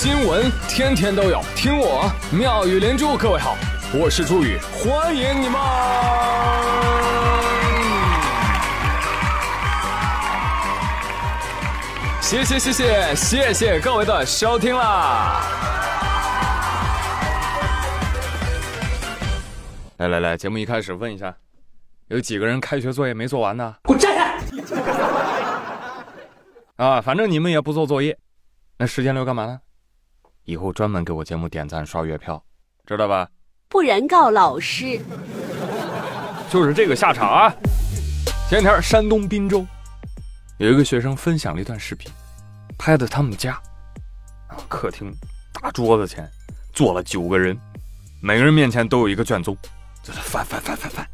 新闻天天都有，听我妙语连珠。各位好，我是朱宇，欢迎你们！谢谢谢谢谢谢各位的收听啦！来来来，节目一开始问一下，有几个人开学作业没做完呢？给我站开！啊，反正你们也不做作业，那时间留干嘛呢？以后专门给我节目点赞刷月票，知道吧？不然告老师。就是这个下场啊！前天山东滨州有一个学生分享了一段视频，拍的他们家，啊，客厅大桌子前坐了九个人，每个人面前都有一个卷宗，在这翻翻翻翻翻。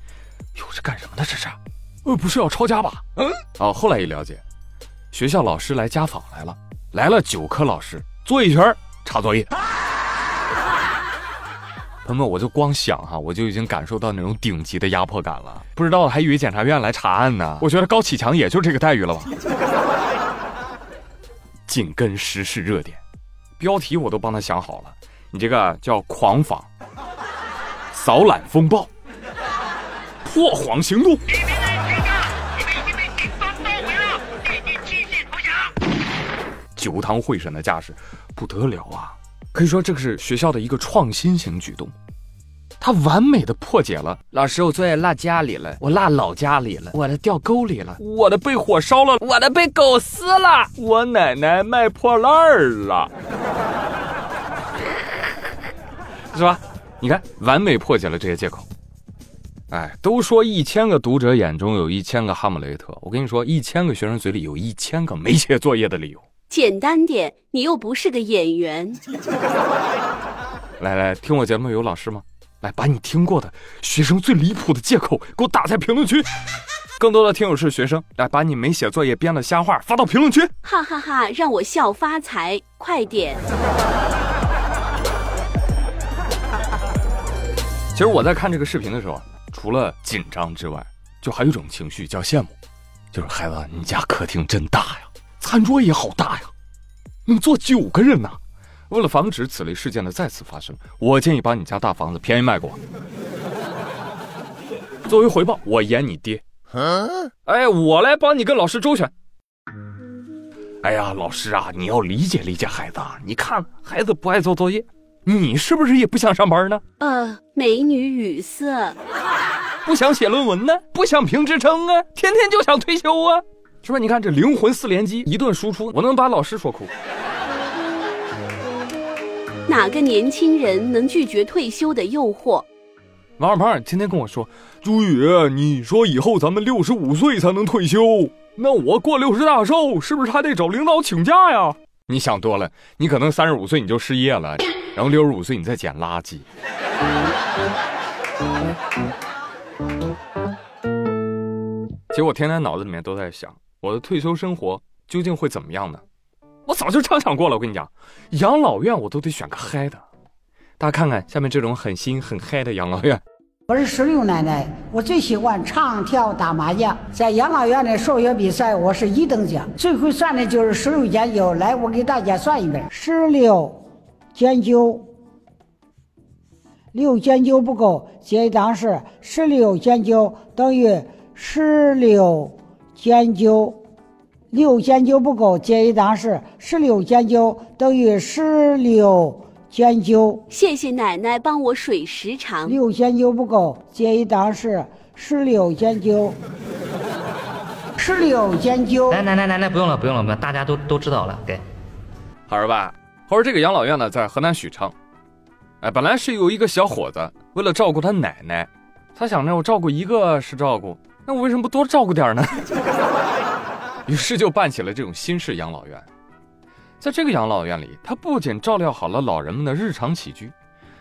哟，这干什么呢？这是？呃，不是要抄家吧？嗯。哦，后来一了解。学校老师来家访来了，来了九科老师坐一圈查作业。朋友们，我就光想哈，我就已经感受到那种顶级的压迫感了。不知道还以为检察院来查案呢。我觉得高启强也就这个待遇了吧。紧跟时事热点，标题我都帮他想好了，你这个叫狂访、扫览风暴、破谎行动。九堂会审的架势不得了啊！可以说这个是学校的一个创新型举动，他完美的破解了老师我作业落家里了，我落老家里了，我的掉沟里了，我的被火烧了，我的被狗撕了，我奶奶卖破烂儿了，是吧？你看，完美破解了这些借口。哎，都说一千个读者眼中有一千个哈姆雷特，我跟你说，一千个学生嘴里有一千个没写作业的理由。简单点，你又不是个演员。来来，听我节目有老师吗？来，把你听过的学生最离谱的借口给我打在评论区。更多的听友是学生，来把你没写作业编的瞎话发到评论区。哈哈哈，让我笑发财，快点！其实我在看这个视频的时候，除了紧张之外，就还有一种情绪叫羡慕，就是孩子，你家客厅真大呀。餐桌也好大呀，能坐九个人呢。为了防止此类事件的再次发生，我建议把你家大房子便宜卖给我。作为回报，我演你爹。嗯哎，我来帮你跟老师周旋。哎呀，老师啊，你要理解理解孩子啊。你看孩子不爱做作业，你是不是也不想上班呢？呃，美女语塞。不想写论文呢？不想评职称啊？天天就想退休啊？是不是？你看这灵魂四连击，一顿输出，我能把老师说哭。哪个年轻人能拒绝退休的诱惑？王二胖天天跟我说：“朱宇，你说以后咱们六十五岁才能退休，那我过六十大寿是不是还得找领导请假呀？”你想多了，你可能三十五岁你就失业了，然后六十五岁你再捡垃圾。其实我天天脑子里面都在想。我的退休生活究竟会怎么样呢？我早就畅想过了。我跟你讲，养老院我都得选个嗨的。大家看看下面这种很新很嗨的养老院。我是石榴奶奶，我最喜欢唱跳打麻将。在养老院的数学比赛，我是一等奖。最会算的就是十六减九。来，我给大家算一遍：十六减九，六减九不够，接一档是十六减九等于十六。减九，六减九不够，接一档是十六减九等于十六减九。谢谢奶奶帮我水时长。六减九不够，接一档是十六减九，十六减九。来来来来来，不用了不用了，大家都都知道了，给。好儿吧，后儿这个养老院呢，在河南许昌。哎，本来是有一个小伙子，为了照顾他奶奶，他想着我照顾一个是照顾。那我为什么不多照顾点呢？于是就办起了这种新式养老院。在这个养老院里，他不仅照料好了老人们的日常起居，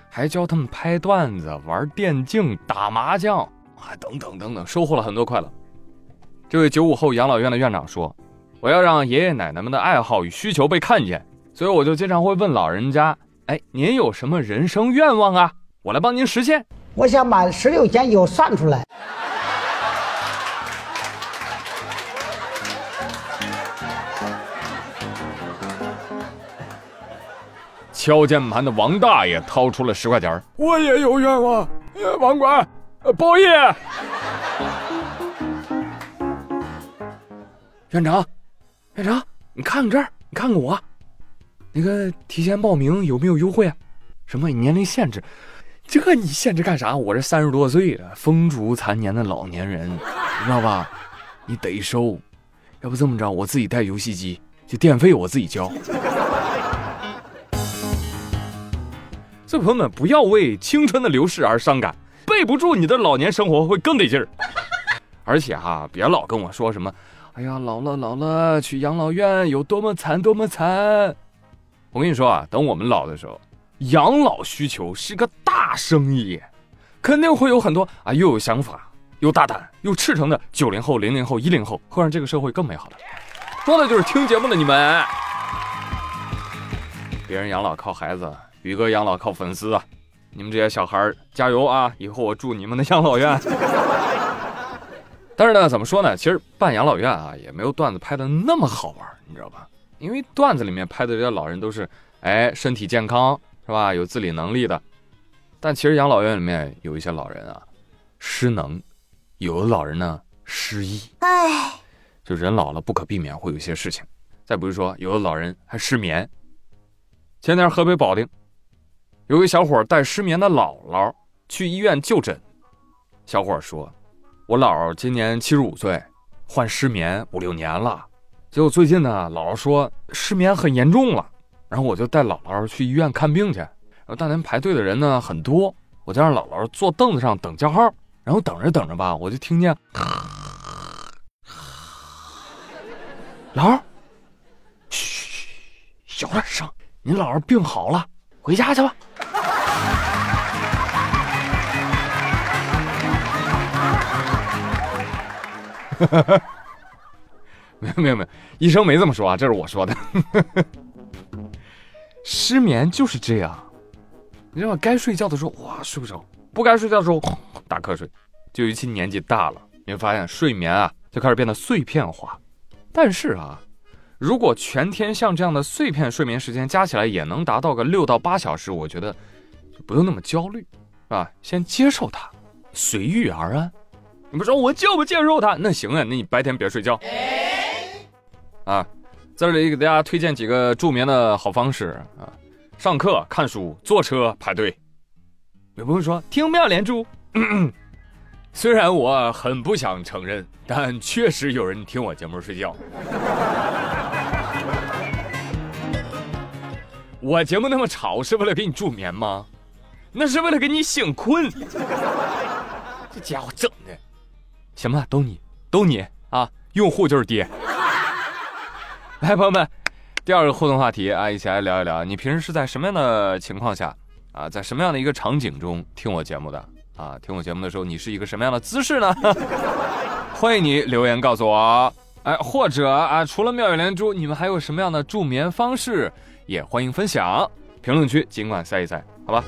还教他们拍段子、玩电竞、打麻将，啊，等等等等，收获了很多快乐。这位九五后养老院的院长说：“我要让爷爷奶奶们的爱好与需求被看见，所以我就经常会问老人家：‘哎，您有什么人生愿望啊？我来帮您实现。’我想把十六减九算出来。”敲键盘的王大爷掏出了十块钱我也有愿望，网管，包夜。院长，院长，你看看这儿，你看看我，那个提前报名有没有优惠啊？什么年龄限制？这你限制干啥？我这三十多岁了，风烛残年的老年人，你知道吧？你得收，要不这么着，我自己带游戏机，就电费我自己交。所以朋友们，不要为青春的流逝而伤感，备不住你的老年生活会更得劲儿。而且哈，别老跟我说什么，哎呀，老了老了，去养老院有多么惨多么惨。我跟你说啊，等我们老的时候，养老需求是个大生意，肯定会有很多啊又有想法又大胆又赤诚的九零后、零零后、一零后，会让这个社会更美好的。说的就是听节目的你们。别人养老靠孩子。宇哥养老靠粉丝啊！你们这些小孩加油啊！以后我住你们的养老院。但是呢，怎么说呢？其实办养老院啊，也没有段子拍的那么好玩，你知道吧？因为段子里面拍的这些老人都是，哎，身体健康是吧？有自理能力的。但其实养老院里面有一些老人啊，失能；有的老人呢，失忆。哎，就人老了不可避免会有一些事情。再比如说，有的老人还失眠。前天河北保定。有一小伙带失眠的姥姥去医院就诊。小伙说：“我姥姥今年七十五岁，患失眠五六年了。结果最近呢，姥姥说失眠很严重了。然后我就带姥姥去医院看病去。然后当天排队的人呢很多，我就让姥姥坐凳子上等叫号。然后等着等着吧，我就听见，姥儿，嘘，小点声，你姥姥病好了，回家去吧。” 没有没有没有，医生没这么说啊，这是我说的。失眠就是这样，你知道吗？该睡觉的时候哇睡不着，不该睡觉的时候打瞌睡。就尤其年纪大了，你会发现睡眠啊就开始变得碎片化。但是啊，如果全天像这样的碎片睡眠时间加起来也能达到个六到八小时，我觉得就不用那么焦虑，啊？先接受它，随遇而安。你不说我就不接受他，那行啊，那你白天别睡觉。啊，在这里给大家推荐几个助眠的好方式啊：上课、看书、坐车、排队。有朋友说听妙连珠，虽然我很不想承认，但确实有人听我节目睡觉。我节目那么吵是为了给你助眠吗？那是为了给你醒困。这家伙整的。行吧，都你，都你啊！用户就是爹。来，朋友们，第二个互动话题啊，一起来聊一聊，你平时是在什么样的情况下啊，在什么样的一个场景中听我节目的啊？听我节目的时候，你是一个什么样的姿势呢？欢迎你留言告诉我，哎，或者啊，除了妙语连珠，你们还有什么样的助眠方式？也欢迎分享，评论区尽管塞一塞，好吧？